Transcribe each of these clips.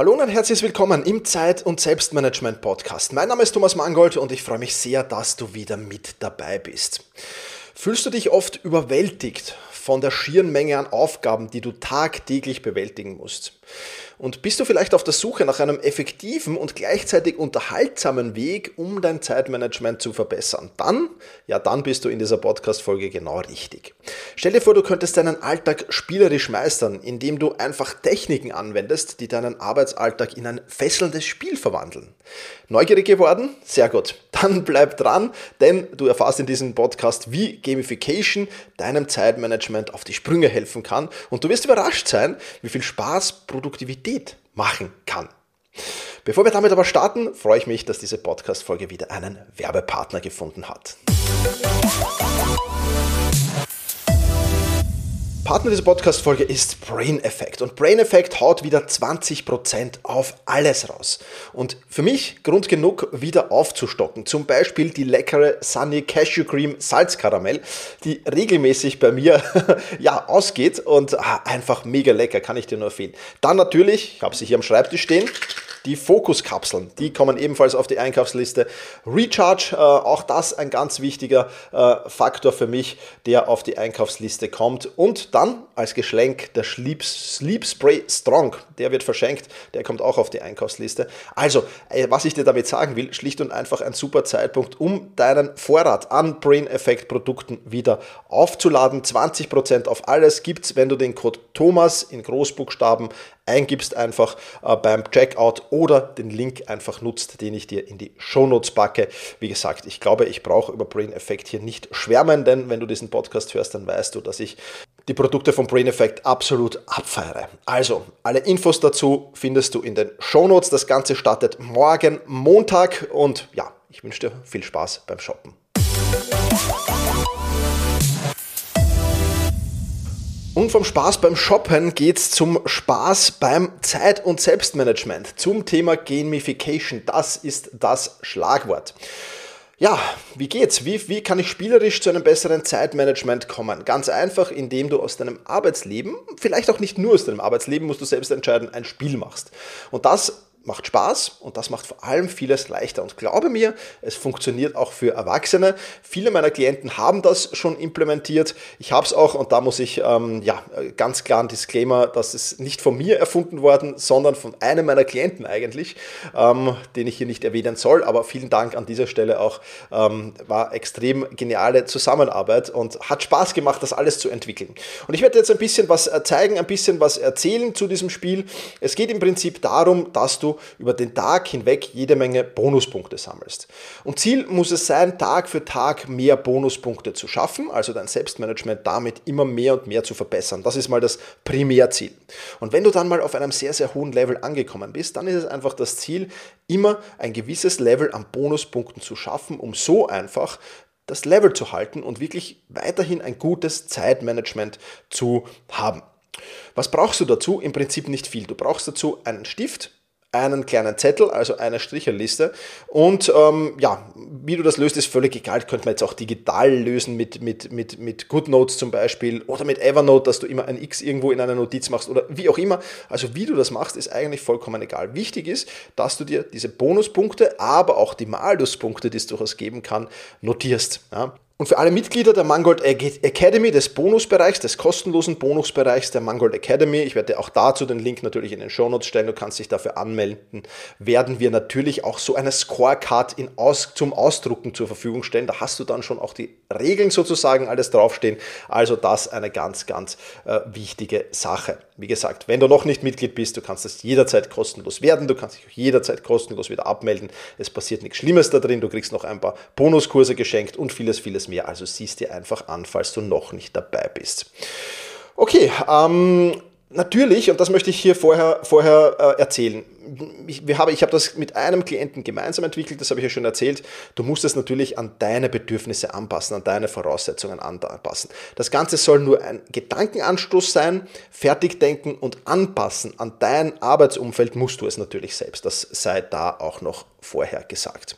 Hallo und herzlich willkommen im Zeit- und Selbstmanagement-Podcast. Mein Name ist Thomas Mangold und ich freue mich sehr, dass du wieder mit dabei bist. Fühlst du dich oft überwältigt von der schieren Menge an Aufgaben, die du tagtäglich bewältigen musst? Und bist du vielleicht auf der Suche nach einem effektiven und gleichzeitig unterhaltsamen Weg, um dein Zeitmanagement zu verbessern? Dann, ja, dann bist du in dieser Podcast-Folge genau richtig. Stell dir vor, du könntest deinen Alltag spielerisch meistern, indem du einfach Techniken anwendest, die deinen Arbeitsalltag in ein fesselndes Spiel verwandeln. Neugierig geworden? Sehr gut. Dann bleib dran, denn du erfährst in diesem Podcast, wie Gamification deinem Zeitmanagement auf die Sprünge helfen kann und du wirst überrascht sein, wie viel Spaß, Produktivität machen kann. Bevor wir damit aber starten, freue ich mich, dass diese Podcast-Folge wieder einen Werbepartner gefunden hat. Partner dieser Podcast-Folge ist Brain Effect. Und Brain Effect haut wieder 20% auf alles raus. Und für mich Grund genug, wieder aufzustocken. Zum Beispiel die leckere Sunny Cashew Cream Salzkaramell, die regelmäßig bei mir ja, ausgeht und ah, einfach mega lecker, kann ich dir nur empfehlen. Dann natürlich, ich habe sie hier am Schreibtisch stehen, die Fokuskapseln, die kommen ebenfalls auf die Einkaufsliste. Recharge, äh, auch das ein ganz wichtiger äh, Faktor für mich, der auf die Einkaufsliste kommt. Und dann als Geschenk der Sleep, Sleep Spray Strong, der wird verschenkt, der kommt auch auf die Einkaufsliste. Also, äh, was ich dir damit sagen will, schlicht und einfach ein super Zeitpunkt, um deinen Vorrat an Brain Effect Produkten wieder aufzuladen. 20% auf alles gibt es, wenn du den Code Thomas in Großbuchstaben eingibst einfach äh, beim Checkout oder den Link einfach nutzt, den ich dir in die Shownotes packe. Wie gesagt, ich glaube, ich brauche über Brain Effect hier nicht schwärmen, denn wenn du diesen Podcast hörst, dann weißt du, dass ich die Produkte von Brain Effect absolut abfeiere. Also, alle Infos dazu findest du in den Shownotes. Das Ganze startet morgen Montag und ja, ich wünsche dir viel Spaß beim Shoppen. Und vom Spaß beim Shoppen geht's zum Spaß beim Zeit- und Selbstmanagement, zum Thema Gamification. Das ist das Schlagwort. Ja, wie geht's? Wie, wie kann ich spielerisch zu einem besseren Zeitmanagement kommen? Ganz einfach, indem du aus deinem Arbeitsleben, vielleicht auch nicht nur aus deinem Arbeitsleben, musst du selbst entscheiden, ein Spiel machst. Und das macht Spaß und das macht vor allem vieles leichter. Und glaube mir, es funktioniert auch für Erwachsene. Viele meiner Klienten haben das schon implementiert. Ich habe es auch und da muss ich ähm, ja ganz klar ein Disclaimer, dass es nicht von mir erfunden worden, sondern von einem meiner Klienten eigentlich, ähm, den ich hier nicht erwähnen soll. Aber vielen Dank an dieser Stelle auch. Ähm, war extrem geniale Zusammenarbeit und hat Spaß gemacht, das alles zu entwickeln. Und ich werde jetzt ein bisschen was äh, zeigen, ein bisschen was erzählen zu diesem Spiel. Es geht im Prinzip darum, dass du über den Tag hinweg jede Menge Bonuspunkte sammelst. Und Ziel muss es sein, Tag für Tag mehr Bonuspunkte zu schaffen, also dein Selbstmanagement damit immer mehr und mehr zu verbessern. Das ist mal das Primärziel. Und wenn du dann mal auf einem sehr, sehr hohen Level angekommen bist, dann ist es einfach das Ziel, immer ein gewisses Level an Bonuspunkten zu schaffen, um so einfach das Level zu halten und wirklich weiterhin ein gutes Zeitmanagement zu haben. Was brauchst du dazu? Im Prinzip nicht viel. Du brauchst dazu einen Stift, einen kleinen Zettel, also eine Stricherliste. Und ähm, ja, wie du das löst, ist völlig egal. Könnte man jetzt auch digital lösen mit, mit, mit, mit GoodNotes zum Beispiel oder mit Evernote, dass du immer ein X irgendwo in einer Notiz machst oder wie auch immer. Also wie du das machst, ist eigentlich vollkommen egal. Wichtig ist, dass du dir diese Bonuspunkte, aber auch die Maluspunkte, die es durchaus geben kann, notierst. Ja. Und für alle Mitglieder der Mangold Academy, des Bonusbereichs, des kostenlosen Bonusbereichs der Mangold Academy, ich werde auch dazu den Link natürlich in den Shownotes stellen, du kannst dich dafür anmelden, werden wir natürlich auch so eine Scorecard Aus, zum Ausdrucken zur Verfügung stellen. Da hast du dann schon auch die Regeln sozusagen alles draufstehen. Also das eine ganz, ganz äh, wichtige Sache. Wie gesagt, wenn du noch nicht Mitglied bist, du kannst das jederzeit kostenlos werden, du kannst dich jederzeit kostenlos wieder abmelden. Es passiert nichts Schlimmes da drin, du kriegst noch ein paar Bonuskurse geschenkt und vieles, vieles mehr. Also siehst dir einfach an, falls du noch nicht dabei bist. Okay, ähm, natürlich, und das möchte ich hier vorher, vorher äh, erzählen, ich, habe, ich habe das mit einem Klienten gemeinsam entwickelt, das habe ich ja schon erzählt. Du musst es natürlich an deine Bedürfnisse anpassen, an deine Voraussetzungen anpassen. Das Ganze soll nur ein Gedankenanstoß sein, fertigdenken und anpassen an dein Arbeitsumfeld musst du es natürlich selbst. Das sei da auch noch vorher gesagt.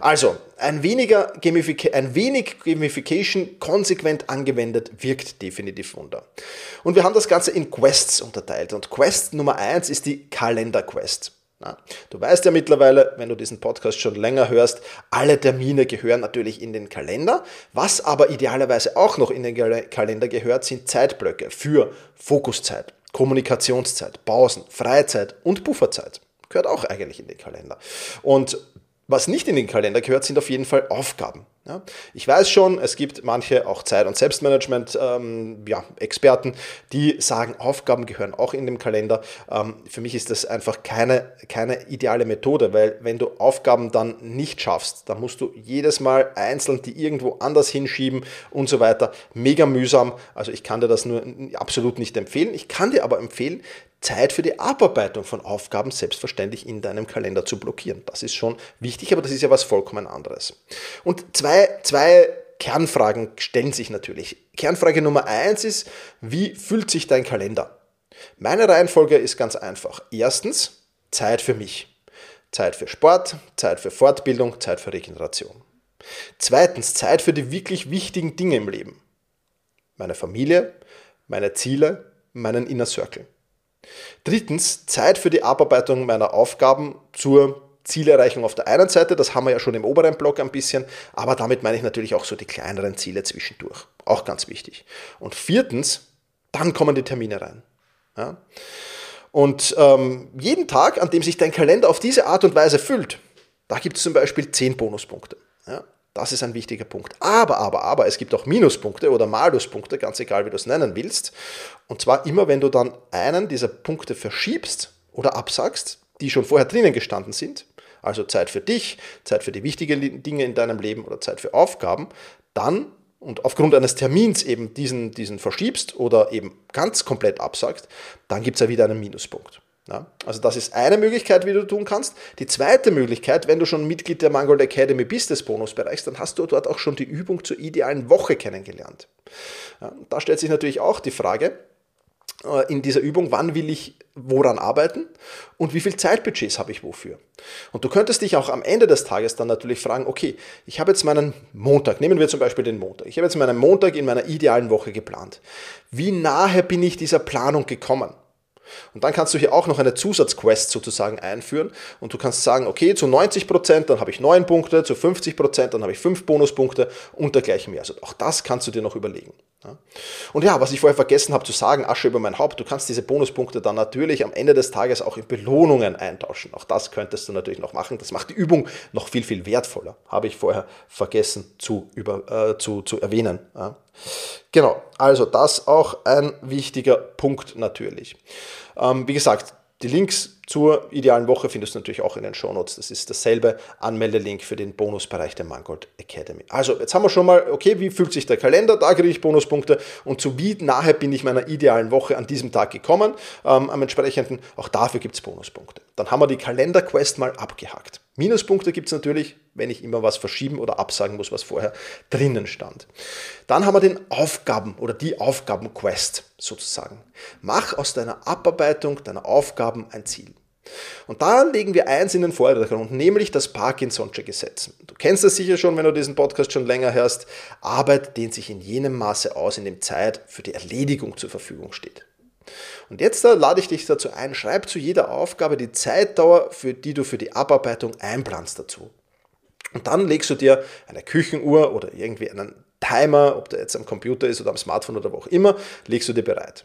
Also, ein, weniger Gamific ein wenig Gamification konsequent angewendet wirkt definitiv Wunder. Und wir haben das Ganze in Quests unterteilt. Und Quest Nummer eins ist die Kalender-Quest. Du weißt ja mittlerweile, wenn du diesen Podcast schon länger hörst, alle Termine gehören natürlich in den Kalender. Was aber idealerweise auch noch in den Kalender gehört, sind Zeitblöcke für Fokuszeit, Kommunikationszeit, Pausen, Freizeit und Pufferzeit. Gehört auch eigentlich in den Kalender. Und was nicht in den Kalender gehört, sind auf jeden Fall Aufgaben. Ja, ich weiß schon, es gibt manche auch Zeit- und Selbstmanagement-Experten, ähm, ja, die sagen, Aufgaben gehören auch in den Kalender. Ähm, für mich ist das einfach keine, keine ideale Methode, weil wenn du Aufgaben dann nicht schaffst, dann musst du jedes Mal einzeln die irgendwo anders hinschieben und so weiter. Mega mühsam. Also ich kann dir das nur absolut nicht empfehlen. Ich kann dir aber empfehlen, Zeit für die Abarbeitung von Aufgaben selbstverständlich in deinem Kalender zu blockieren. Das ist schon wichtig, aber das ist ja was vollkommen anderes. Und zwei, zwei Kernfragen stellen sich natürlich. Kernfrage Nummer eins ist, wie fühlt sich dein Kalender? Meine Reihenfolge ist ganz einfach. Erstens, Zeit für mich. Zeit für Sport, Zeit für Fortbildung, Zeit für Regeneration. Zweitens, Zeit für die wirklich wichtigen Dinge im Leben. Meine Familie, meine Ziele, meinen Inner Circle. Drittens, Zeit für die Abarbeitung meiner Aufgaben zur Zielerreichung auf der einen Seite, das haben wir ja schon im oberen Block ein bisschen, aber damit meine ich natürlich auch so die kleineren Ziele zwischendurch. Auch ganz wichtig. Und viertens, dann kommen die Termine rein. Ja? Und ähm, jeden Tag, an dem sich dein Kalender auf diese Art und Weise füllt, da gibt es zum Beispiel 10 Bonuspunkte. Ja? Das ist ein wichtiger Punkt. Aber, aber, aber, es gibt auch Minuspunkte oder Maluspunkte, ganz egal wie du es nennen willst. Und zwar immer, wenn du dann einen dieser Punkte verschiebst oder absagst, die schon vorher drinnen gestanden sind, also Zeit für dich, Zeit für die wichtigen Dinge in deinem Leben oder Zeit für Aufgaben, dann und aufgrund eines Termins eben diesen, diesen verschiebst oder eben ganz komplett absagst, dann gibt es ja wieder einen Minuspunkt. Ja, also das ist eine Möglichkeit, wie du tun kannst. Die zweite Möglichkeit, wenn du schon Mitglied der Mangold Academy bist des Bonusbereichs, dann hast du dort auch schon die Übung zur idealen Woche kennengelernt. Ja, da stellt sich natürlich auch die Frage in dieser Übung, wann will ich woran arbeiten und wie viel Zeitbudgets habe ich wofür. Und du könntest dich auch am Ende des Tages dann natürlich fragen, okay, ich habe jetzt meinen Montag, nehmen wir zum Beispiel den Montag, ich habe jetzt meinen Montag in meiner idealen Woche geplant. Wie nahe bin ich dieser Planung gekommen? Und dann kannst du hier auch noch eine Zusatzquest sozusagen einführen und du kannst sagen, okay, zu 90%, Prozent dann habe ich 9 Punkte, zu 50%, Prozent dann habe ich 5 Bonuspunkte und dergleichen mehr. Also auch das kannst du dir noch überlegen. Und ja, was ich vorher vergessen habe zu sagen, Asche über mein Haupt, du kannst diese Bonuspunkte dann natürlich am Ende des Tages auch in Belohnungen eintauschen. Auch das könntest du natürlich noch machen. Das macht die Übung noch viel, viel wertvoller. Habe ich vorher vergessen zu, über, äh, zu, zu erwähnen. Ja. Genau, also das auch ein wichtiger Punkt natürlich. Ähm, wie gesagt, die Links zur idealen Woche findest du natürlich auch in den Shownotes. Das ist dasselbe Anmeldelink für den Bonusbereich der Mangold Academy. Also, jetzt haben wir schon mal, okay, wie fühlt sich der Kalender? Da kriege ich Bonuspunkte und zu wie nahe bin ich meiner idealen Woche an diesem Tag gekommen. Ähm, am entsprechenden, auch dafür gibt es Bonuspunkte. Dann haben wir die Kalender-Quest mal abgehakt. Minuspunkte gibt es natürlich, wenn ich immer was verschieben oder absagen muss, was vorher drinnen stand. Dann haben wir den Aufgaben oder die Aufgaben-Quest sozusagen. Mach aus deiner Abarbeitung deiner Aufgaben ein Ziel. Und da legen wir eins in den Vordergrund, nämlich das Parkinson'sche Gesetz. Du kennst das sicher schon, wenn du diesen Podcast schon länger hörst. Arbeit dehnt sich in jenem Maße aus, in dem Zeit für die Erledigung zur Verfügung steht. Und jetzt da lade ich dich dazu ein, schreib zu jeder Aufgabe die Zeitdauer, für die du für die Abarbeitung einplanst dazu. Und dann legst du dir eine Küchenuhr oder irgendwie einen Timer, ob der jetzt am Computer ist oder am Smartphone oder wo auch immer, legst du dir bereit.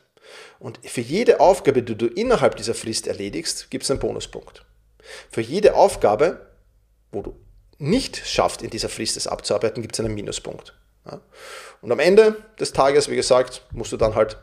Und für jede Aufgabe, die du innerhalb dieser Frist erledigst, gibt es einen Bonuspunkt. Für jede Aufgabe, wo du nicht schaffst, in dieser Frist es abzuarbeiten, gibt es einen Minuspunkt. Und am Ende des Tages, wie gesagt, musst du dann halt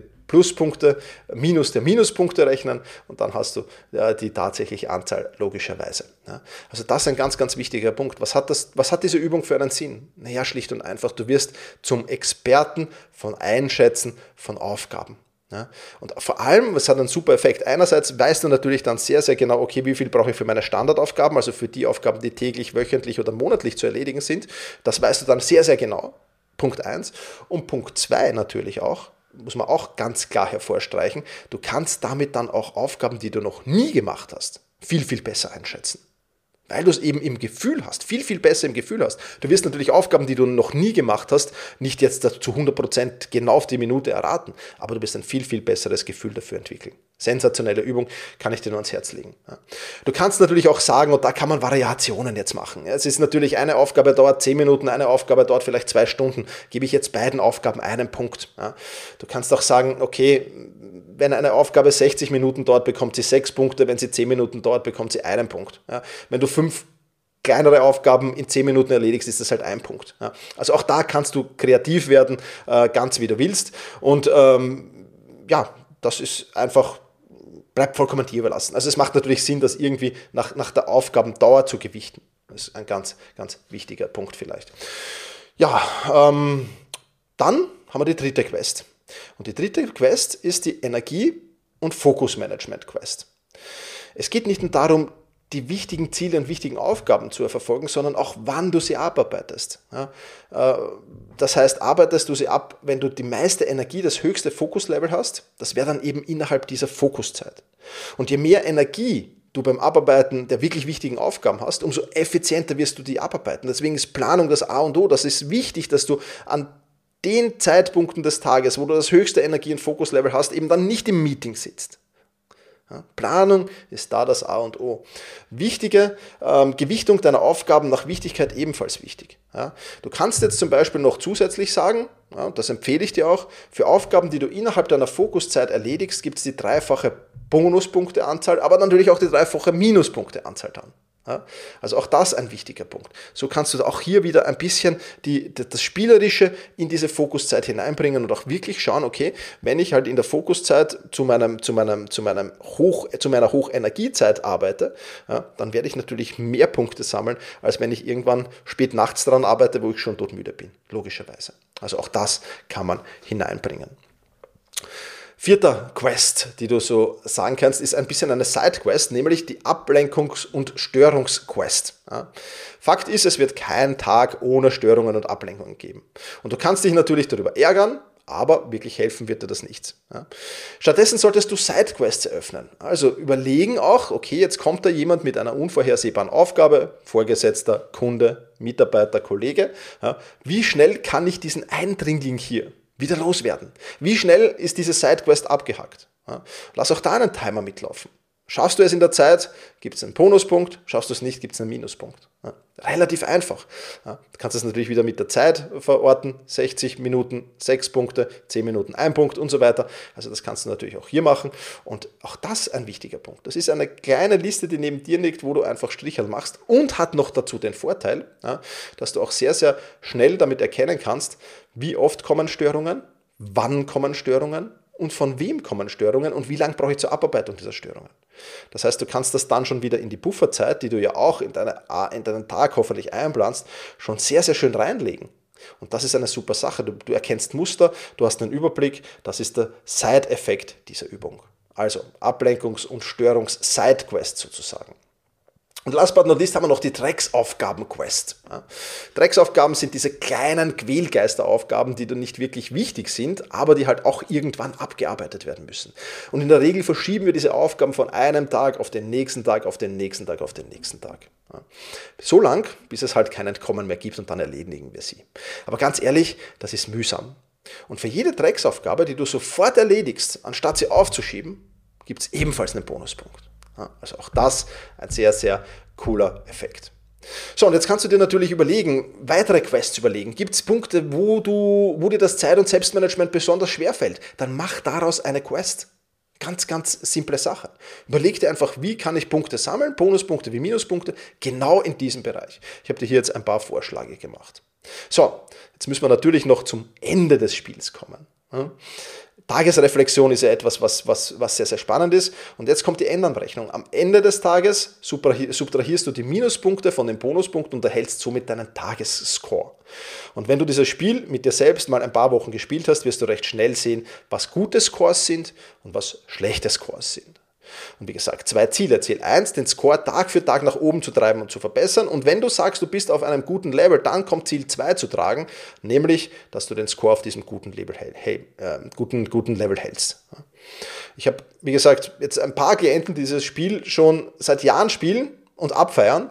die Pluspunkte minus der Minuspunkte rechnen und dann hast du ja, die tatsächliche Anzahl logischerweise. Ja. Also das ist ein ganz, ganz wichtiger Punkt. Was hat, das, was hat diese Übung für einen Sinn? Naja, schlicht und einfach, du wirst zum Experten von Einschätzen von Aufgaben. Ja, und vor allem, es hat einen super Effekt. Einerseits weißt du natürlich dann sehr, sehr genau, okay, wie viel brauche ich für meine Standardaufgaben, also für die Aufgaben, die täglich, wöchentlich oder monatlich zu erledigen sind. Das weißt du dann sehr, sehr genau. Punkt 1. Und Punkt 2 natürlich auch, muss man auch ganz klar hervorstreichen, du kannst damit dann auch Aufgaben, die du noch nie gemacht hast, viel, viel besser einschätzen. Weil du es eben im Gefühl hast, viel, viel besser im Gefühl hast. Du wirst natürlich Aufgaben, die du noch nie gemacht hast, nicht jetzt zu 100% genau auf die Minute erraten, aber du wirst ein viel, viel besseres Gefühl dafür entwickeln. Sensationelle Übung, kann ich dir nur ans Herz legen. Du kannst natürlich auch sagen, und da kann man Variationen jetzt machen. Es ist natürlich eine Aufgabe dauert 10 Minuten, eine Aufgabe dauert vielleicht zwei Stunden. Gebe ich jetzt beiden Aufgaben einen Punkt. Du kannst auch sagen, okay, wenn eine Aufgabe 60 Minuten dauert, bekommt sie sechs Punkte. Wenn sie 10 Minuten dauert, bekommt sie einen Punkt. Ja. Wenn du fünf kleinere Aufgaben in 10 Minuten erledigst, ist das halt ein Punkt. Ja. Also auch da kannst du kreativ werden, äh, ganz wie du willst. Und ähm, ja, das ist einfach, bleibt vollkommen dir überlassen. Also es macht natürlich Sinn, das irgendwie nach, nach der Aufgabendauer zu gewichten. Das ist ein ganz, ganz wichtiger Punkt vielleicht. Ja, ähm, dann haben wir die dritte Quest. Und die dritte Quest ist die Energie- und Fokusmanagement-Quest. Es geht nicht nur darum, die wichtigen Ziele und wichtigen Aufgaben zu verfolgen, sondern auch, wann du sie abarbeitest. Äh, das heißt, arbeitest du sie ab, wenn du die meiste Energie, das höchste Fokuslevel hast, das wäre dann eben innerhalb dieser Fokuszeit. Und je mehr Energie du beim Abarbeiten der wirklich wichtigen Aufgaben hast, umso effizienter wirst du die abarbeiten. Deswegen ist Planung das A und O. Das ist wichtig, dass du an den Zeitpunkten des Tages, wo du das höchste Energie- und Fokuslevel hast, eben dann nicht im Meeting sitzt. Ja, Planung ist da das A und O. Wichtige ähm, Gewichtung deiner Aufgaben nach Wichtigkeit ebenfalls wichtig. Ja, du kannst jetzt zum Beispiel noch zusätzlich sagen, ja, das empfehle ich dir auch, für Aufgaben, die du innerhalb deiner Fokuszeit erledigst, gibt es die dreifache Bonuspunkteanzahl, aber natürlich auch die dreifache Minuspunkteanzahl dann. Also auch das ein wichtiger Punkt. So kannst du auch hier wieder ein bisschen die, das Spielerische in diese Fokuszeit hineinbringen und auch wirklich schauen, okay, wenn ich halt in der Fokuszeit zu, meinem, zu, meinem, zu, meinem Hoch, zu meiner Hochenergiezeit arbeite, ja, dann werde ich natürlich mehr Punkte sammeln, als wenn ich irgendwann spät nachts daran arbeite, wo ich schon todmüde bin, logischerweise. Also auch das kann man hineinbringen. Vierter Quest, die du so sagen kannst, ist ein bisschen eine Side-Quest, nämlich die Ablenkungs- und Störungsquest. Ja. Fakt ist, es wird kein Tag ohne Störungen und Ablenkungen geben. Und du kannst dich natürlich darüber ärgern, aber wirklich helfen wird dir das nichts. Ja. Stattdessen solltest du Sidequests eröffnen. Also überlegen auch, okay, jetzt kommt da jemand mit einer unvorhersehbaren Aufgabe, Vorgesetzter, Kunde, Mitarbeiter, Kollege. Ja. Wie schnell kann ich diesen Eindringling hier wieder loswerden. Wie schnell ist diese Sidequest abgehackt? Lass auch da einen Timer mitlaufen. Schaffst du es in der Zeit, gibt es einen Bonuspunkt. Schaffst du es nicht, gibt es einen Minuspunkt. Ja, relativ einfach. Ja, du kannst es natürlich wieder mit der Zeit verorten. 60 Minuten, 6 Punkte, 10 Minuten, 1 Punkt und so weiter. Also das kannst du natürlich auch hier machen. Und auch das ein wichtiger Punkt. Das ist eine kleine Liste, die neben dir liegt, wo du einfach Strichel machst und hat noch dazu den Vorteil, ja, dass du auch sehr, sehr schnell damit erkennen kannst, wie oft kommen Störungen, wann kommen Störungen und von wem kommen Störungen und wie lange brauche ich zur Abarbeitung dieser Störungen. Das heißt, du kannst das dann schon wieder in die Pufferzeit, die du ja auch in, deine, in deinen Tag hoffentlich einplanst, schon sehr, sehr schön reinlegen. Und das ist eine super Sache. Du, du erkennst Muster, du hast einen Überblick. Das ist der Side-Effekt dieser Übung. Also Ablenkungs- und Störungs-Side-Quest sozusagen. Und last but not least haben wir noch die Drecksaufgaben-Quest. Ja. Drecksaufgaben sind diese kleinen Quälgeisteraufgaben, die dann nicht wirklich wichtig sind, aber die halt auch irgendwann abgearbeitet werden müssen. Und in der Regel verschieben wir diese Aufgaben von einem Tag auf den nächsten Tag, auf den nächsten Tag, auf den nächsten Tag. Ja. So lang, bis es halt kein Entkommen mehr gibt und dann erledigen wir sie. Aber ganz ehrlich, das ist mühsam. Und für jede Drecksaufgabe, die du sofort erledigst, anstatt sie aufzuschieben, gibt es ebenfalls einen Bonuspunkt. Also auch das ein sehr, sehr cooler Effekt. So, und jetzt kannst du dir natürlich überlegen, weitere Quests überlegen. Gibt es Punkte, wo, du, wo dir das Zeit- und Selbstmanagement besonders schwer fällt? Dann mach daraus eine Quest. Ganz, ganz simple Sache. Überleg dir einfach, wie kann ich Punkte sammeln, Bonuspunkte wie Minuspunkte, genau in diesem Bereich. Ich habe dir hier jetzt ein paar Vorschläge gemacht. So, jetzt müssen wir natürlich noch zum Ende des Spiels kommen. Tagesreflexion ist ja etwas, was, was, was sehr, sehr spannend ist. Und jetzt kommt die Ändernrechnung. Am Ende des Tages subtrahierst du die Minuspunkte von den Bonuspunkten und erhältst somit deinen Tagesscore. Und wenn du dieses Spiel mit dir selbst mal ein paar Wochen gespielt hast, wirst du recht schnell sehen, was gute Scores sind und was schlechte Scores sind. Und wie gesagt, zwei Ziele. Ziel 1, den Score Tag für Tag nach oben zu treiben und zu verbessern. Und wenn du sagst, du bist auf einem guten Level, dann kommt Ziel 2 zu tragen, nämlich, dass du den Score auf diesem guten Level, hey, äh, guten, guten Level hältst. Ich habe, wie gesagt, jetzt ein paar Klienten, die dieses Spiel schon seit Jahren spielen und abfeiern.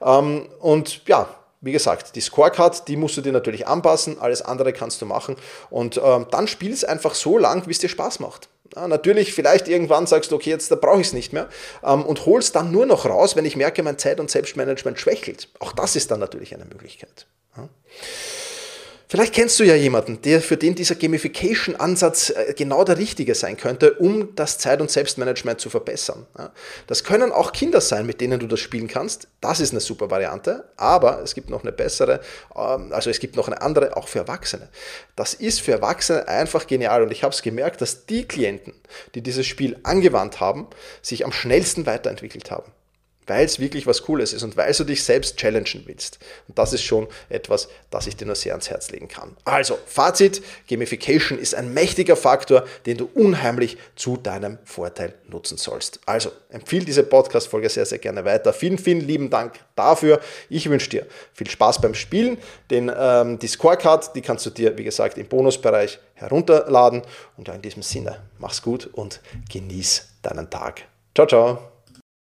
Ähm, und ja, wie gesagt, die Scorecard, die musst du dir natürlich anpassen, alles andere kannst du machen und ähm, dann spiel es einfach so lang, wie es dir Spaß macht. Ja, natürlich, vielleicht irgendwann sagst du, okay, jetzt da brauche ich es nicht mehr ähm, und holst dann nur noch raus, wenn ich merke, mein Zeit- und Selbstmanagement schwächelt. Auch das ist dann natürlich eine Möglichkeit. Ja. Vielleicht kennst du ja jemanden, der für den dieser Gamification-Ansatz äh, genau der richtige sein könnte, um das Zeit- und Selbstmanagement zu verbessern. Das können auch Kinder sein, mit denen du das spielen kannst. Das ist eine super Variante, aber es gibt noch eine bessere, ähm, also es gibt noch eine andere, auch für Erwachsene. Das ist für Erwachsene einfach genial und ich habe es gemerkt, dass die Klienten, die dieses Spiel angewandt haben, sich am schnellsten weiterentwickelt haben weil es wirklich was Cooles ist und weil du dich selbst challengen willst. Und das ist schon etwas, das ich dir nur sehr ans Herz legen kann. Also, Fazit, Gamification ist ein mächtiger Faktor, den du unheimlich zu deinem Vorteil nutzen sollst. Also, empfehle diese Podcast-Folge sehr, sehr gerne weiter. Vielen, vielen lieben Dank dafür. Ich wünsche dir viel Spaß beim Spielen. Den, ähm, die Scorecard, die kannst du dir, wie gesagt, im Bonusbereich herunterladen. Und in diesem Sinne, mach's gut und genieß deinen Tag. Ciao, ciao.